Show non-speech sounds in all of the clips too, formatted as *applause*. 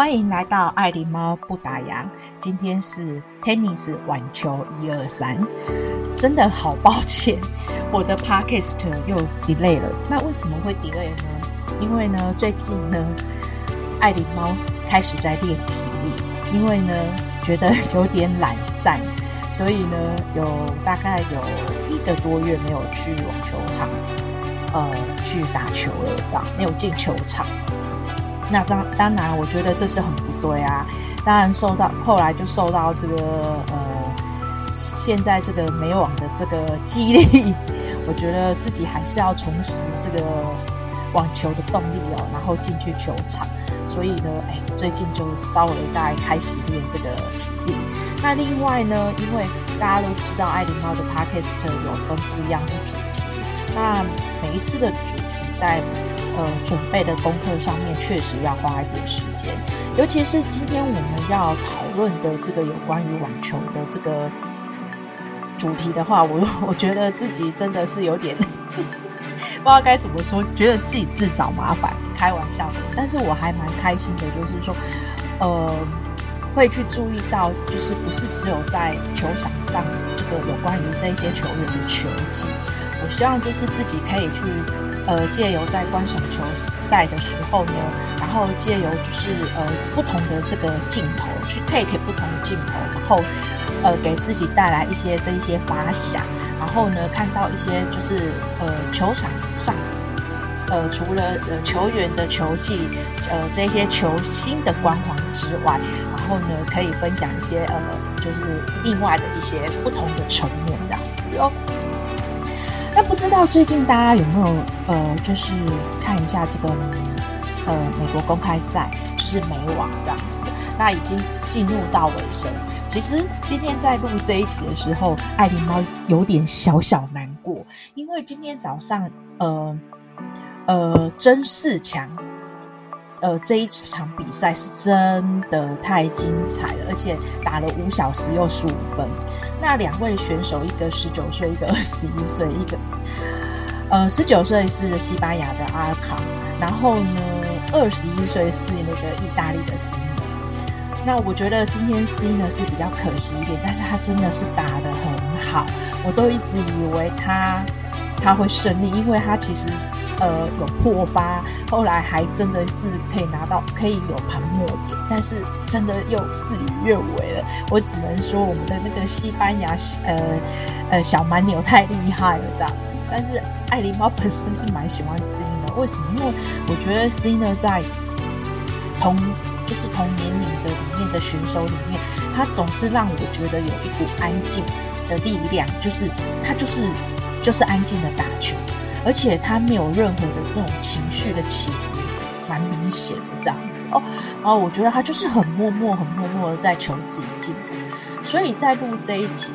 欢迎来到爱狸猫不打烊。今天是 Tennis 网球一二三，真的好抱歉，我的 Podcast 又 delay 了。那为什么会 delay 呢？因为呢，最近呢，爱狸猫开始在练体力，因为呢，觉得有点懒散，所以呢，有大概有一个多月没有去网球场，呃，去打球了，这样没有进球场。那当当然，我觉得这是很不对啊。当然受到后来就受到这个呃，现在这个美网的这个激励，我觉得自己还是要重拾这个网球的动力哦，然后进去球场。所以呢，哎，最近就稍微在开始练这个体力。那另外呢，因为大家都知道爱琳猫的 Podcast 有分不一样的主题，那每一次的主题在。呃，准备的功课上面确实要花一点时间，尤其是今天我们要讨论的这个有关于网球的这个主题的话，我我觉得自己真的是有点 *laughs* 不知道该怎么说，觉得自己自找麻烦，开玩笑的。但是我还蛮开心的，就是说，呃，会去注意到，就是不是只有在球场上这个有关于这些球员的球技，我希望就是自己可以去。呃，借由在观赏球赛的时候呢，然后借由就是呃不同的这个镜头去 take 不同的镜头，然后呃给自己带来一些这一些发想，然后呢看到一些就是呃球场上呃除了呃球员的球技呃这些球星的光环之外，然后呢可以分享一些呃就是另外的一些不同的层面这样子哦。不知道最近大家有没有呃，就是看一下这个呃美国公开赛，就是美网这样子。那已经进入到尾声。其实今天在录这一集的时候，爱琳猫有点小小难过，因为今天早上呃呃曾仕强。呃，这一场比赛是真的太精彩了，而且打了五小时又十五分。那两位选手，一个十九岁，一个二十一岁，一个呃十九岁是西班牙的阿卡，然后呢二十一岁是那个意大利的斯内。那我觉得今天 C 呢是比较可惜一点，但是他真的是打得很好，我都一直以为他。他会胜利，因为他其实呃有破发，后来还真的是可以拿到，可以有盘末点，但是真的又事与愿违了。我只能说我们的那个西班牙呃呃小蛮牛太厉害了这样子。但是爱琳猫本身是蛮喜欢 C 的，为什么？因为我觉得 C 呢在同就是同年龄的里面的选手里面，他总是让我觉得有一股安静的力量，就是他就是。就是安静的打球，而且他没有任何的这种情绪的起伏，蛮明显的这样子哦。然后我觉得他就是很默默、很默默的在求自己进步。所以在录这一集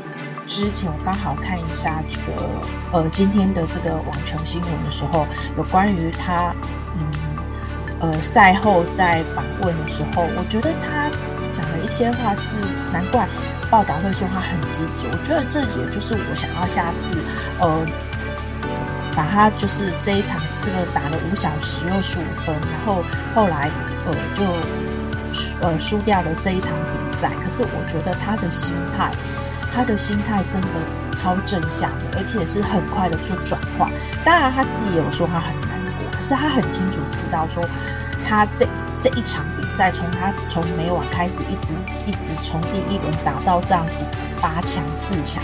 之前，我刚好看一下这个呃今天的这个网球新闻的时候，有关于他嗯呃赛后在访问的时候，我觉得他讲了一些话是难怪。报道会说他很积极，我觉得这也就是我想要下次，呃，把他就是这一场这个打了五小时又十五分，然后后来呃就呃输掉了这一场比赛。可是我觉得他的心态，他的心态真的超正向的，而且是很快的就转化。当然他自己也有说他很难过，可是他很清楚知道说他这。这一场比赛，从他从美网开始，一直一直从第一轮打到这样子八强四强，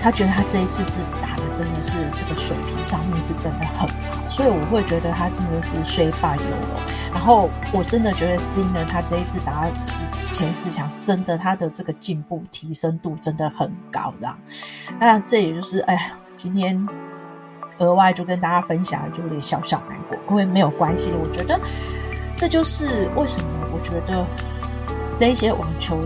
他觉得他这一次是打的真的是这个水平上面是真的很好，所以我会觉得他真的是虽败犹荣。然后我真的觉得 C 呢，他这一次打到前四强，真的他的这个进步提升度真的很高，这样。那这也就是哎呀，今天额外就跟大家分享，就有点小小难过，各位没有关系，我觉得。这就是为什么我觉得这一些网球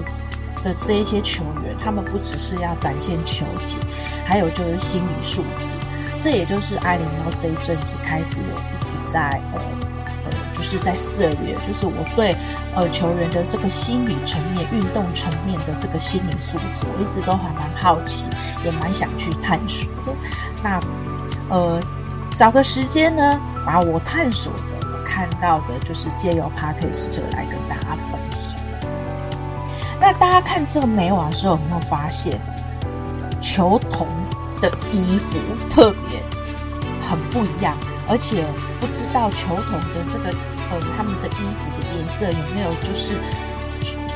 的这一些球员，他们不只是要展现球技，还有就是心理素质。这也就是艾琳猫这一阵子开始有一直在呃呃，就是在涉猎，就是我对呃球员的这个心理层面、运动层面的这个心理素质，我一直都还蛮好奇，也蛮想去探索的。那呃，找个时间呢，把我探索的。看到的，就是借由 Podcast 来跟大家分享。那大家看这个美网的时候，有没有发现球童的衣服特别很不一样？而且不知道球童的这个呃他们的衣服的颜色有没有就是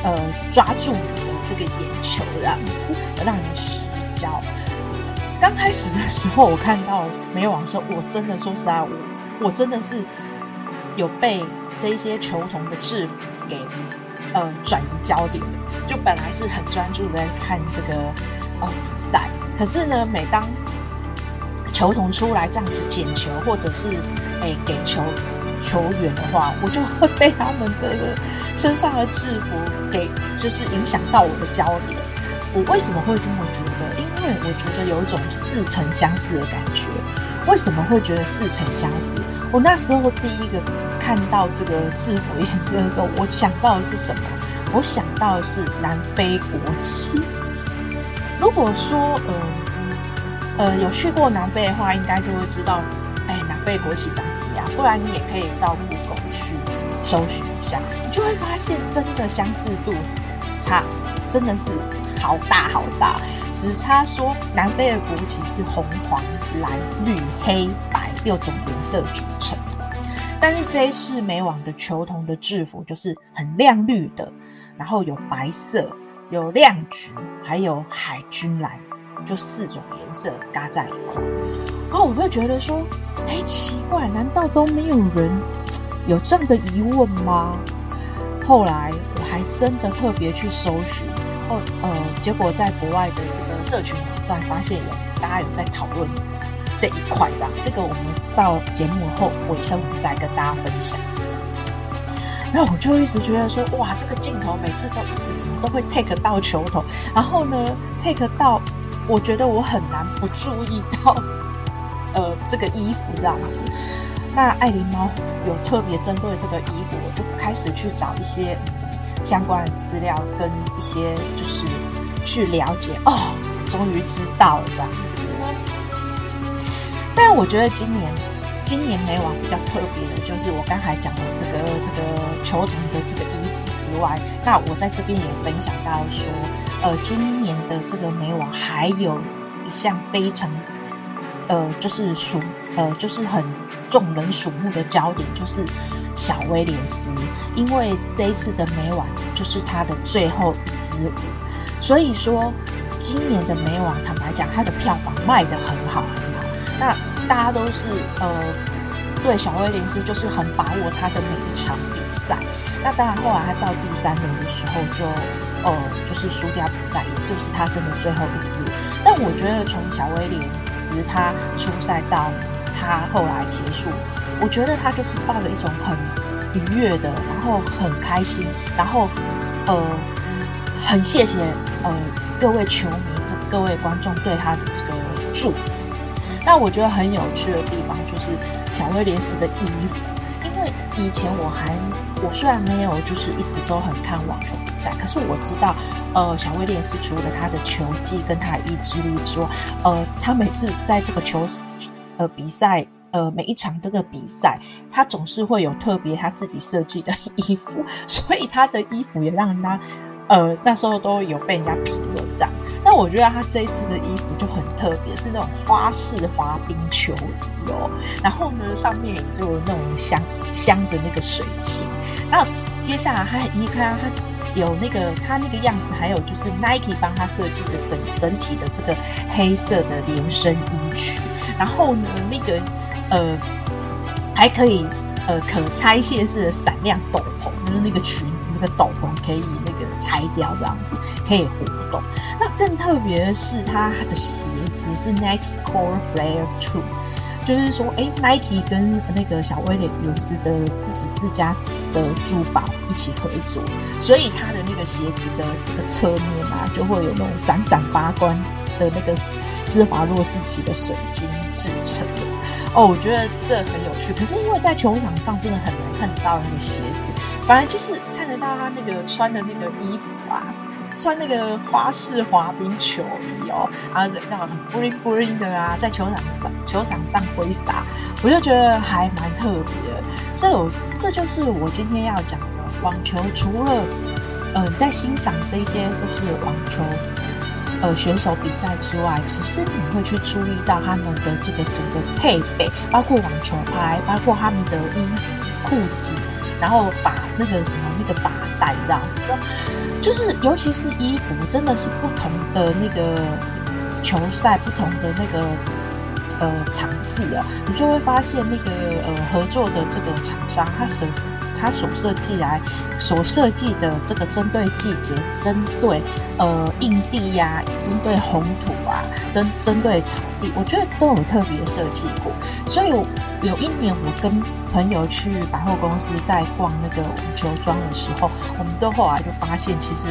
呃抓住你的这个眼球，这样子让你失焦。刚开始的时候，我看到美网的时候，我真的说实在，我我真的是有被这些球童的制服给呃转移焦点。就本来是很专注在看这个呃比赛，可是呢，每当球童出来这样子捡球，或者是哎给球球员的话，我就会被他们的身上的制服给就是影响到我的焦点。我为什么会这么觉得？因为我觉得有一种似曾相识的感觉。为什么会觉得似曾相识？我那时候第一个看到这个制服颜色的时候，我想到的是什么？我想到的是南非国旗。如果说呃呃有去过南非的话，应该就会知道，哎，南非国旗长怎么样？不然你也可以到故宫去搜寻一下，你就会发现真的相似度差，真的是。好大好大，只差说南非的国旗是红、黄、蓝、绿、黑、白六种颜色组成，但是这一次美网的球童的制服就是很亮绿的，然后有白色、有亮橘，还有海军蓝，就四种颜色搭在一块。然后我会觉得说，哎，奇怪，难道都没有人有这样的疑问吗？后来我还真的特别去搜寻。哦，呃，结果在国外的这个社群网站发现有大家有在讨论这一块，这样，这个我们到节目后尾声再跟大家分享。然后我就一直觉得说，哇，这个镜头每次都一直怎么都会 take 到球头，然后呢 take 到，我觉得我很难不注意到，呃，这个衣服这样子。那爱琳猫有特别针对这个衣服，我就开始去找一些。相关的资料跟一些就是去了解哦，终于知道了这样子。但我觉得今年今年美网比较特别的就是我刚才讲的这个这个球童的这个衣服之外，那我在这边也分享到说，呃，今年的这个美网还有一项非常呃就是属呃就是很众人瞩目的焦点就是。小威廉斯，因为这一次的美网就是他的最后一支舞，所以说今年的美网坦白讲，他的票房卖得很好很好。那大家都是呃对小威廉斯就是很把握他的每一场比赛。那当然后来他到第三轮的时候就呃就是输掉比赛，也是不是他真的最后一支？但我觉得从小威廉斯他出赛到他后来结束。我觉得他就是抱了一种很愉悦的，然后很开心，然后呃很谢谢呃各位球迷、各位观众对他的这个祝福。那我觉得很有趣的地方就是小威廉斯的衣服，因为以前我还我虽然没有就是一直都很看网球比赛，可是我知道呃小威廉斯除了他的球技跟他的意志力之外，呃他每次在这个球呃比赛。呃，每一场这个比赛，他总是会有特别他自己设计的 *laughs* 衣服，*laughs* 所以他的衣服也让人家，呃，那时候都有被人家评论这样。但我觉得他这一次的衣服就很特别，是那种花式滑冰球衣哦。然后呢，上面也就有那种镶镶着那个水晶。那接下来他，你看他有那个他那个样子，还有就是 Nike 帮他设计的整整体的这个黑色的连身衣裙。然后呢，那个。呃，还可以呃，可拆卸式的闪亮斗篷，就是那个裙子，那个斗篷可以那个拆掉，这样子可以活动。那更特别的是，它的鞋子是 Nike Core Flare Two，就是说，哎，Nike 跟那个小威廉斯的自己自家的珠宝一起合作，所以它的那个鞋子的这个侧面啊，就会有那种闪闪发光的那个施华洛世奇的水晶制成的。哦，我觉得这很有趣。可是因为在球场上真的很难看到那个鞋子，反而就是看得到他那个穿的那个衣服啊，穿那个花式滑冰球衣哦，然后那种很 bling bling 的啊，在球场上球场上挥洒，我就觉得还蛮特别的。这我这就是我今天要讲的网球，除了呃在欣赏这些就是网球。呃，选手比赛之外，其实你会去注意到他们的这个整个配备，包括网球拍，包括他们的衣服、裤子，然后把那个什么那个发带这样子，就是尤其是衣服，真的是不同的那个球赛，不同的那个呃场次啊，你就会发现那个呃合作的这个厂商，他舍施。他所设计来，所设计的这个针对季节、针对呃硬地呀、针对红土啊，跟针对草地，我觉得都有特别设计过。所以有一年我跟朋友去百货公司在逛那个网球装的时候，我们都后来就发现，其实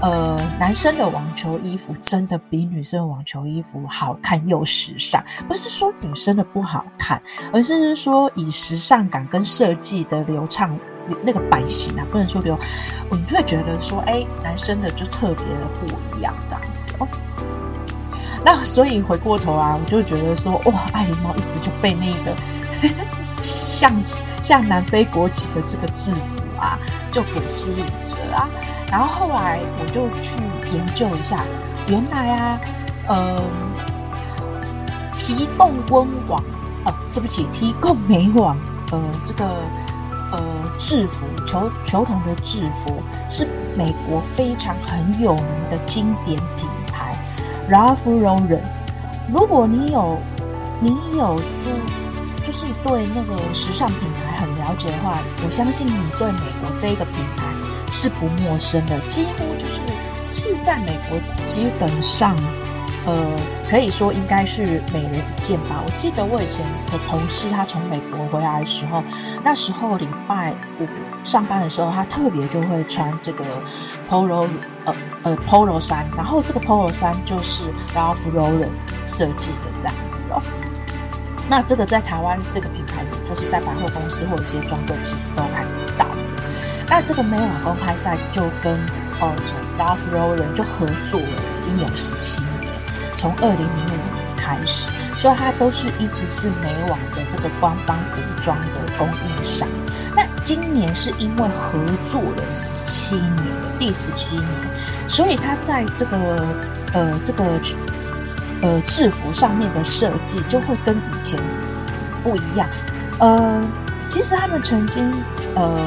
呃男生的网球衣服真的比女生的网球衣服好看又时尚。不是说女生的不好看，而是说以时尚感跟设计的流畅。那个版型啊，不能说流，我就会觉得说，哎、男生的就特别的不一样这样子哦。那所以回过头啊，我就觉得说，哇，爱琳猫一直就被那个呵 *laughs* 呵像像南非国旗的这个制服啊，就给吸引着啊。然后后来我就去研究一下，原来啊，呃，提供温网，呃，对不起，提供美网，呃，这个。呃，制服球球童的制服是美国非常很有名的经典品牌，Ralph Lauren。如果你有你有就就是对那个时尚品牌很了解的话，我相信你对美国这一个品牌是不陌生的，几乎就是是在美国基本上。呃，可以说应该是每人一件吧。我记得我以前的同事，他从美国回来的时候，那时候礼拜五上班的时候，他特别就会穿这个 polo 呃呃 polo 衫，然后这个 polo 衫就是 Ralph Lauren 设计的这样子哦。那这个在台湾这个品牌，就是在百货公司或者一些专柜其实都看得到。那这个美网公开赛就跟呃 Ralph Lauren 就合作了，已经有十七年。从二零零五年开始，所以它都是一直是美网的这个官方服装的供应商。那今年是因为合作了十七年，第十七年，所以它在这个呃这个呃制服上面的设计就会跟以前不一样。呃，其实他们曾经呃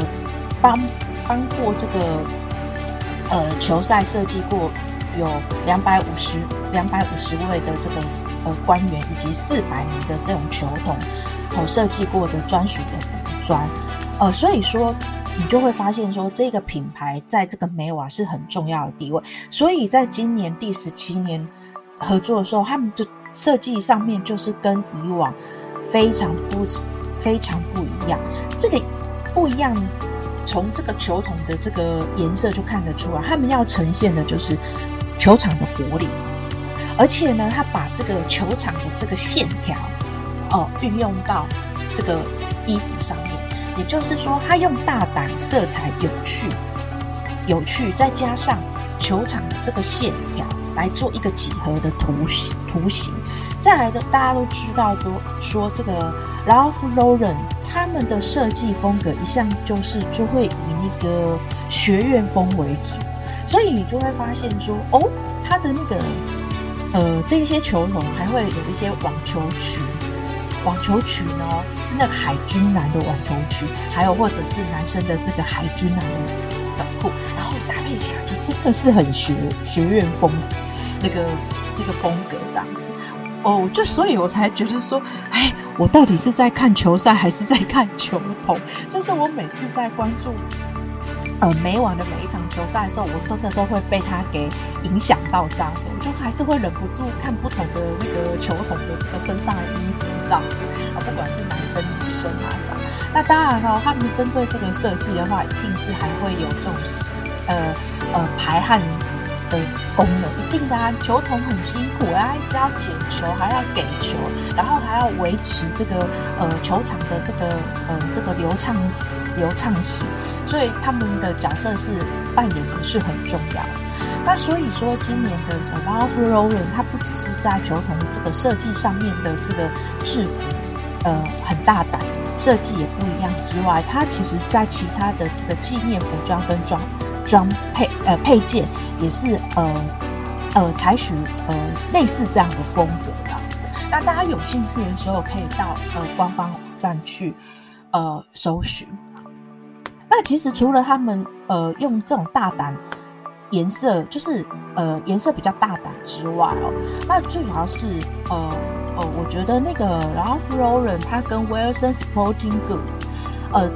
帮帮过这个呃球赛设计过。有两百五十两百五十位的这个呃官员，以及四百名的这种球童，哦设计过的专属的服装，呃，所以说你就会发现说这个品牌在这个美瓦是很重要的地位。所以在今年第十七年合作的时候，他们的设计上面就是跟以往非常不非常不一样。这个不一样，从这个球童的这个颜色就看得出来，他们要呈现的就是。球场的活力，而且呢，他把这个球场的这个线条哦运用到这个衣服上面，也就是说，他用大胆、色彩有趣、有趣，再加上球场的这个线条来做一个几何的图形。图形再来的，大家都知道，都说这个 Ralph Lauren 他们的设计风格一向就是就会以那个学院风为主。所以你就会发现说，哦，他的那个，呃，这一些球童还会有一些网球裙，网球裙呢是那个海军蓝的网球裙，还有或者是男生的这个海军蓝的短裤，然后搭配起来就真的是很学学院风，那个那个风格这样子。哦，就所以我才觉得说，哎，我到底是在看球赛还是在看球童？这是我每次在关注。呃，每晚的每一场球赛的时候，我真的都会被他给影响到这样子，我就还是会忍不住看不同的那个球童的这个身上的衣服这样子啊，不管是男生女生啊这样。那当然了，他们针对这个设计的话，一定是还会有这种呃呃排汗的功能，一定的啊。球童很辛苦啊，一直要捡球，还要给球，然后还要维持这个呃球场的这个呃这个流畅。流畅性，所以他们的角色是扮演的是很重要的。那所以说，今年的 Ralph Lauren 它不只是在球童这个设计上面的这个制服，呃，很大胆，设计也不一样之外，它其实在其他的这个纪念服装跟装装配呃配件也是呃呃采取呃类似这样的风格的。那大家有兴趣的时候，可以到呃官方网站去呃搜寻。那其实除了他们呃用这种大胆颜色，就是呃颜色比较大胆之外哦，那最主要是呃呃，我觉得那个 Ralph Lauren 它跟 Wilson Sporting Goods，呃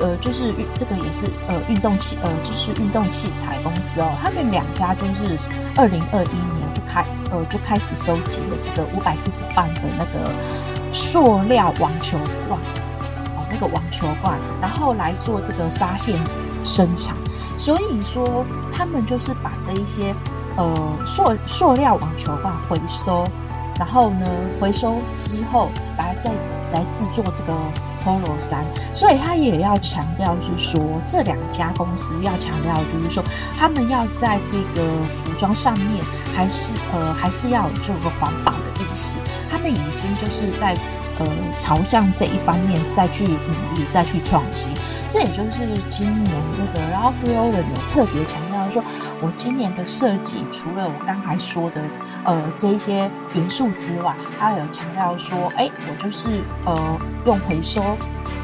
呃就是运这个也是呃运动器呃就是运动器材公司哦，他们两家就是二零二一年就开呃就开始收集了这个五百四十磅的那个塑料网球罐哦。那个网球罐，然后来做这个纱线生产，所以说他们就是把这一些呃塑塑料网球罐回收，然后呢回收之后来再来制作这个 Polo 衫，所以他也要强调就是说这两家公司要强调就是说他们要在这个服装上面还是呃还是要有这个环保的意识，他们已经就是在。呃，朝向这一方面再去努力，再去创新，这也就是今年那个 Ralph Lauren 有特别强调说，我今年的设计除了我刚才说的呃这一些元素之外，他有强调说，哎，我就是呃用回收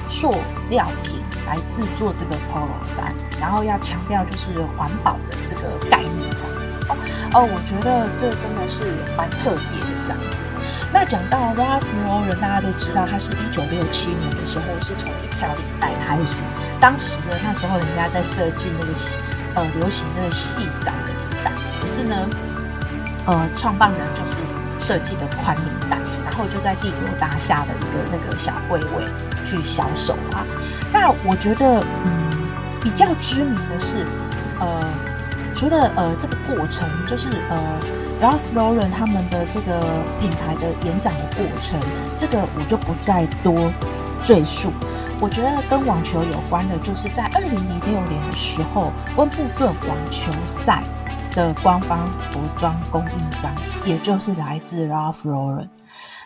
塑料瓶来制作这个 Polo 衫，然后要强调就是环保的这个概念哦哦，我觉得这真的是蛮特别的这样。那讲到 Ralph Lauren，大家都知道，他是一九六七年的时候是从一条领带开始。当时呢，那时候人家在设计那个，呃，流行那个细窄的领带，可是呢，呃，创办人就是设计的宽领带，然后就在帝国大厦的一个那个小柜位去销售啊。那我觉得，嗯，比较知名的是，呃，除了呃这个过程，就是呃。Ralph Lauren 他们的这个品牌的延展的过程，这个我就不再多赘述。我觉得跟网球有关的，就是在二零零六年的时候，温布顿网球赛的官方服装供应商，也就是来自 Ralph Lauren。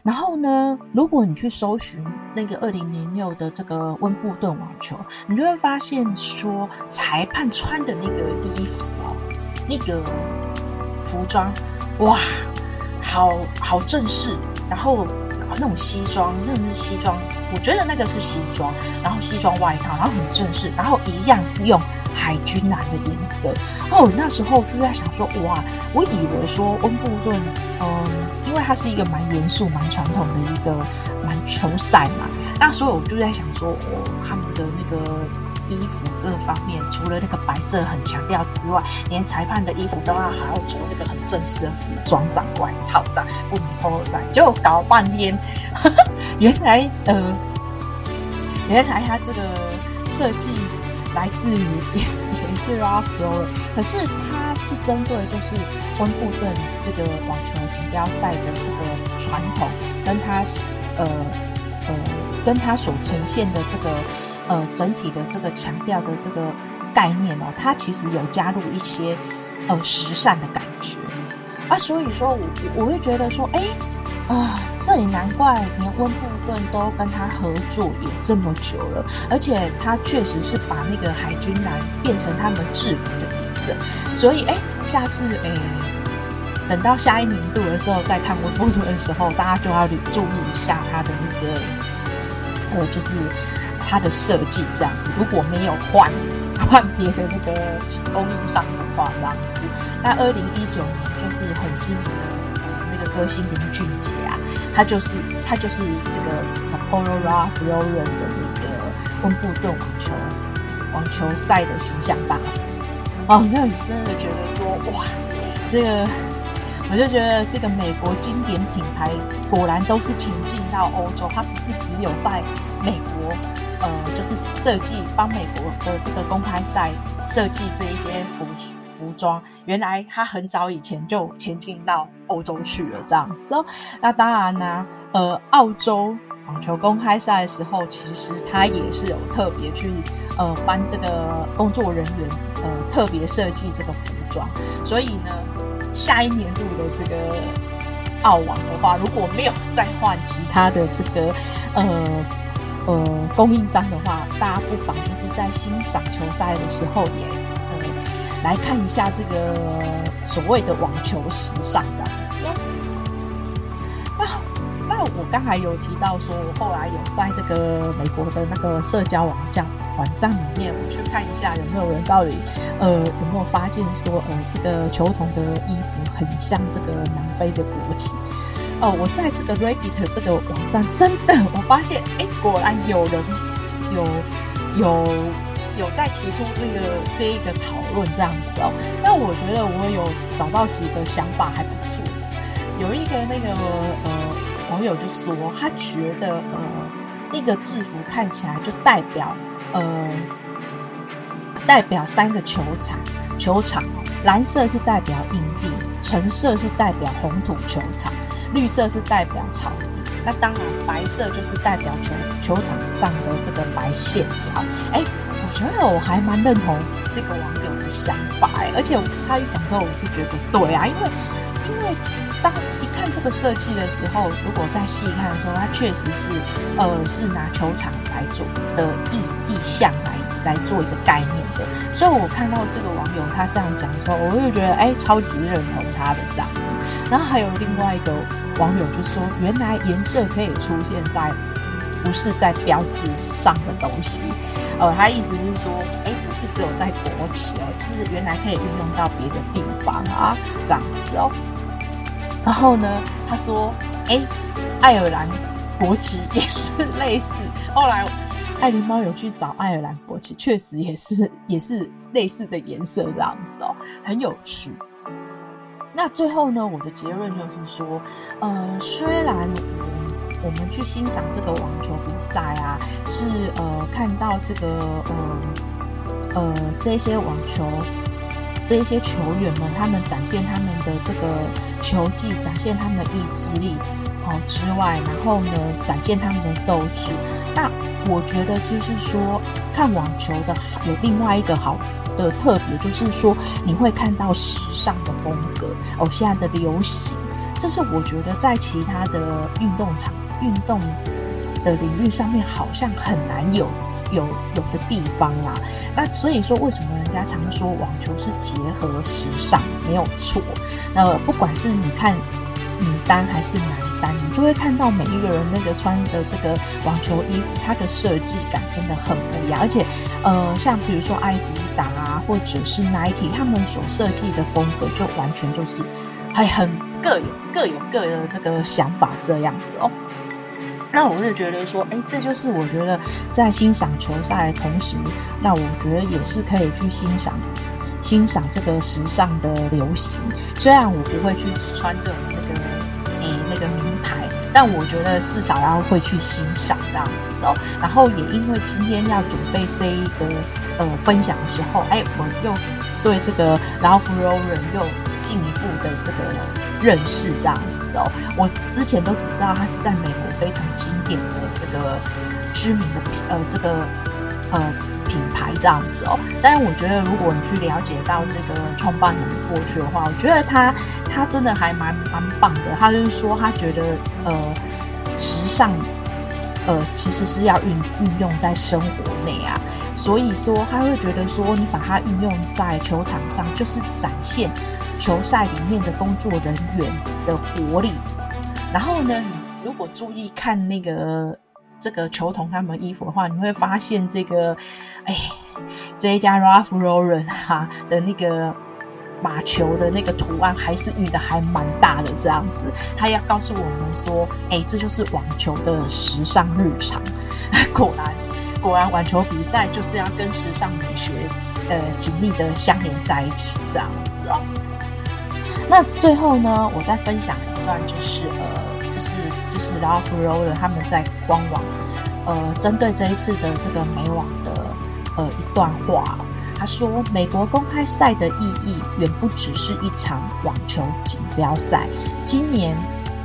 然后呢，如果你去搜寻那个二零零六的这个温布顿网球，你就会发现说，裁判穿的那个衣服哦，那个服装。哇，好好正式，然后那种西装，那种是西装，我觉得那个是西装，然后西装外套，然后很正式，然后一样是用海军蓝的颜色。哦，那时候就在想说，哇，我以为说温布顿，嗯，因为它是一个蛮严肃、蛮传统的一个蛮球赛嘛，那所以我就在想说，哦，他们的那个。衣服各方面，除了那个白色很强调之外，连裁判的衣服都要还要着那个很正式的服装长外套这样，不能 Polo 衫，就搞半天，呵 *laughs* 呵原来呃，原来他这个设计来自于也 *laughs* 也是 Ralph Lauren，可是他是针对就是温布顿这个网球锦标赛的这个传统，跟他呃呃跟他所呈现的这个。呃，整体的这个强调的这个概念哦，它其实有加入一些呃时尚的感觉啊，所以说我我会觉得说，哎啊，这也难怪连温布顿都跟他合作也这么久了，而且他确实是把那个海军蓝变成他们制服的颜色，所以哎，下次哎，等到下一年度的时候再看温布顿的时候，大家就要注意一下他的那个呃，就是。它的设计这样子，如果没有换换别的那个供应商的话，这样子，那二零一九年就是很知名的那个歌星林俊杰啊，他就是他就是这个 Polo Ralph Lauren 的那个温布顿网球网球赛的形象大使哦，那你真的觉得说哇，这个我就觉得这个美国经典品牌果然都是请进到欧洲，它不是只有在美国。呃，就是设计帮美国的这个公开赛设计这一些服服装，原来他很早以前就前进到欧洲去了这样子哦。那当然呢，呃，澳洲网球公开赛的时候，其实他也是有特别去呃帮这个工作人员呃特别设计这个服装，所以呢，下一年度的这个澳网的话，如果没有再换其他的这个呃呃供应商的话，大家不妨就是在欣赏球赛的时候也呃来看一下这个所谓的网球时尚这样。那那我刚才有提到说，我后来有在这个美国的那个社交网站网站里面，我去看一下有没有人到底呃有没有发现说，呃这个球童的衣服很像这个南非的国旗。哦、我在这个 Reddit 这个网站真的我发现，哎，果然有人有有有在提出这个这一个讨论这样子哦。那我觉得我有找到几个想法还不错的，有一个那个呃。网友就说，他觉得呃，那个制服看起来就代表呃，代表三个球场，球场蓝色是代表硬地，橙色是代表红土球场，绿色是代表草地。那当然，白色就是代表球球场上的这个白线条。哎，我觉得我还蛮认同这个网友的想法哎，而且他一讲之后，我就觉得对啊，因为因为当一看。这个设计的时候，如果再细看的时候，它确实是，呃，是拿球场来做的意意象来来做一个概念的。所以我看到这个网友他这样讲的时候，我就觉得哎，超级认同他的这样子。然后还有另外一个网友就说，原来颜色可以出现在不是在标志上的东西，呃，他意思是说，哎，不是只有在国旗哦，其实原来可以运用到别的地方啊，这样子哦。然后呢，他说：“哎，爱尔兰国旗也是 *laughs* 类似。后来，爱琳猫有去找爱尔兰国旗，确实也是也是类似的颜色，这样子哦，很有趣。那最后呢，我的结论就是说，呃，虽然我们去欣赏这个网球比赛啊，是呃看到这个呃呃这些网球。”这些球员们，他们展现他们的这个球技，展现他们的意志力，哦之外，然后呢，展现他们的斗志。我觉得就是说，看网球的有另外一个好的特别，就是说你会看到时尚的风格哦，现在的流行，这是我觉得在其他的运动场、运动的领域上面好像很难有。有有的地方啦，那所以说，为什么人家常说网球是结合时尚，没有错。呃，不管是你看女单还是男单，你就会看到每一个人那个穿的这个网球衣服，它的设计感真的很不一样。而且，呃，像比如说艾迪达啊，或者是 Nike，他们所设计的风格就完全就是还很各有各有各的这个想法这样子哦。那我就觉得说，哎，这就是我觉得在欣赏球赛的同时，那我觉得也是可以去欣赏欣赏这个时尚的流行。虽然我不会去穿这种，但我觉得至少要会去欣赏这样子哦。然后也因为今天要准备这一个呃分享的时候，哎，我又对这个然后芙蓉人又进一步的这个认识这样子哦。我之前都只知道他是在美国非常经典的这个知名的呃这个呃品牌这样子哦，但是我觉得如果你去了解到这个创办人过去的话，我觉得他他真的还蛮蛮棒的。他就是说他觉得呃时尚呃其实是要运运用在生活内啊，所以说他会觉得说你把它运用在球场上就是展现。球赛里面的工作人员的活力，然后呢，你如果注意看那个这个球童他们衣服的话，你会发现这个，哎，这一家 Ralph Lauren 哈的那个马球的那个图案还是印的还蛮大的这样子，他要告诉我们说，哎，这就是网球的时尚日常。果然，果然网球比赛就是要跟时尚美学呃紧密的相连在一起这样子哦。那最后呢，我再分享一段，就是呃，就是 Rafael，他们在官网，呃，针对这一次的这个美网的呃一段话，他说：“美国公开赛的意义远不只是一场网球锦标赛，今年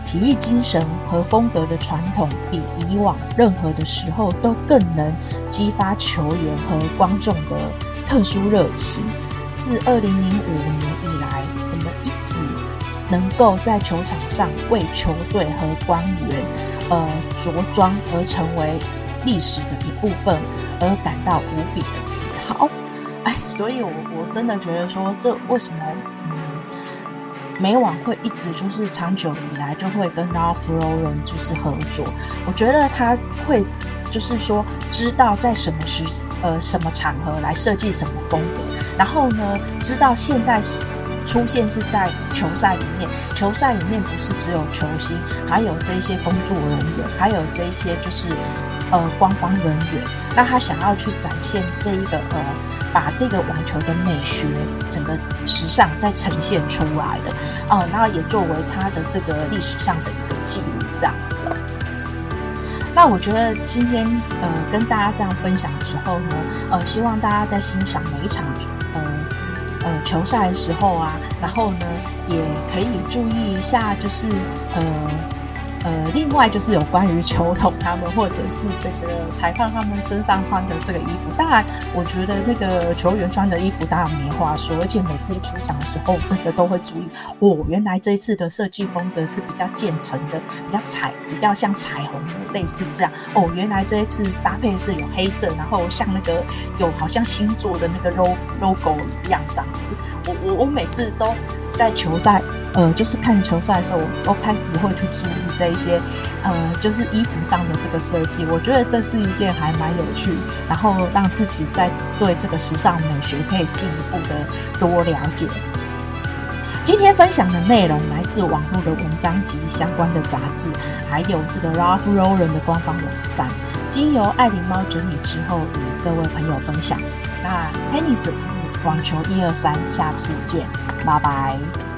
体育精神和风格的传统，比以往任何的时候都更能激发球员和观众的特殊热情。自二零零五年，能够在球场上为球队和官员呃着装而成为历史的一部分，而感到无比的自豪。*laughs* 哎，所以我我真的觉得说，这为什么嗯，美网会一直就是长久以来就会跟 Ralph Lauren 就是合作？我觉得他会就是说知道在什么时呃什么场合来设计什么风格，然后呢，知道现在出现是在球赛里面，球赛里面不是只有球星，还有这些工作人员，还有这些就是。呃，官方人员，那他想要去展现这一个呃，把这个网球的美学整个时尚再呈现出来的啊、呃，那也作为他的这个历史上的一个记录这样子。那我觉得今天呃跟大家这样分享的时候呢，呃，希望大家在欣赏每一场呃球赛的时候啊，然后呢也可以注意一下，就是呃。呃，另外就是有关于球童他们，或者是这个裁判他们身上穿的这个衣服。当然，我觉得这个球员穿的衣服当然没话说，而且每次一出场的时候，真的都会注意。哦，原来这一次的设计风格是比较渐层的，比较彩，比较像彩虹，类似这样。哦，原来这一次搭配是有黑色，然后像那个有好像星座的那个 logo 一样这样子。我我我每次都在球赛。呃，就是看球赛的时候，我都开始会去注意这一些，呃，就是衣服上的这个设计。我觉得这是一件还蛮有趣，然后让自己在对这个时尚美学可以进一步的多了解。今天分享的内容来自网络的文章及相关的杂志，还有这个 Ralph Lauren 的官方网站，经由爱琳猫整理之后与各位朋友分享。那 Tennis 网球一二三，下次见，拜拜。